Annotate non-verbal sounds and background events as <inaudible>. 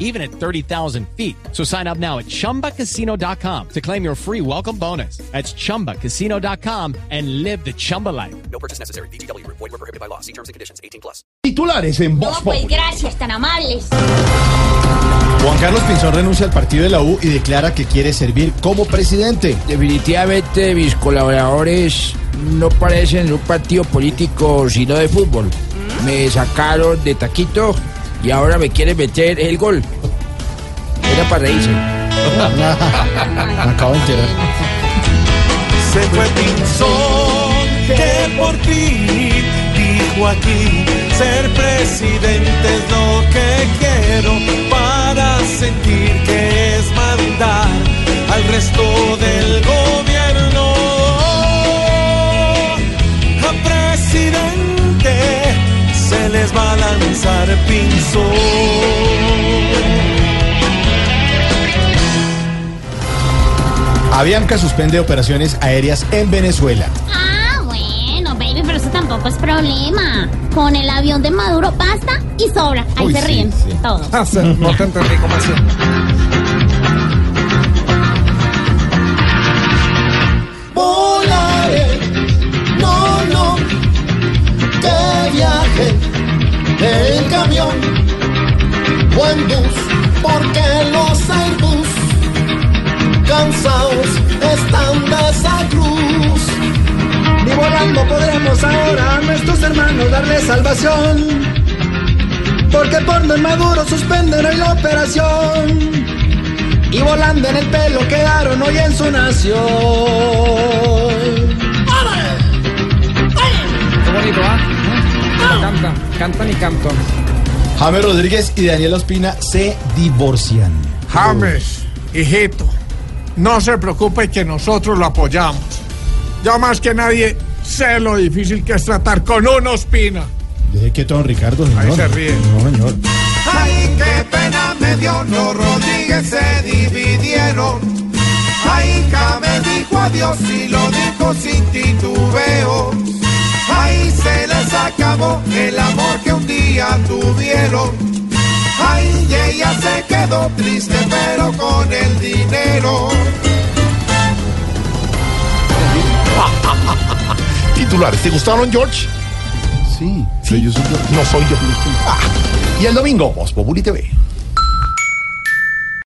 even at 30,000 feet. So sign up now at chumbacasino.com to claim your free welcome bonus. That's chumbacasino.com and live the Chumba life. No purchase necessary. BGW. Void were prohibited by law. See terms and conditions. 18 plus. Titulares en No, Voz pues Populi. gracias, tan amables. Juan Carlos Pinzón renuncia al partido de la U y declara que quiere servir como presidente. Definitivamente mis colaboradores no parecen un partido político sino de fútbol. Me sacaron de taquito y ahora me quieren meter el gol. Era para reírse. <laughs> Me acabo de enterar. Se fue Pinzón, que por ti dijo aquí ser presidente es lo que quiero Pinzón. Avianca suspende operaciones aéreas en Venezuela. Ah, bueno, baby, pero eso tampoco es problema. Con el avión de Maduro basta y sobra. Ahí Uy, se sí, ríen sí. todos. No te entendí cómo así. Volaré, no, no, que viaje camión o en bus, porque los Airbus cansados están de esa cruz. Ni volando podremos ahora a nuestros hermanos darle salvación. Porque por no Maduro suspenden hoy la operación. Y volando en el pelo quedaron hoy en su nación. Qué bonito, ¿ah? Canta, cantan y cantan. James Rodríguez y Daniela Ospina se divorcian. James, hijito, no se preocupe que nosotros lo apoyamos. Yo más que nadie sé lo difícil que es tratar con una espina. Deje quieto, don Ricardo. señor. Ahí se ríe. No, señor. Ay, qué pena me dio, los Rodríguez se dividieron. Ay, James dijo adiós y lo dijo sin titubeo. Ay, se les acabó el amor que un día Ay, y ella se quedó triste pero con el dinero. <laughs> Titulares, ¿te gustaron, George? Sí. sí. Yo soy yo. No soy yo. Ah, <laughs> y el domingo, Voz Populi TV.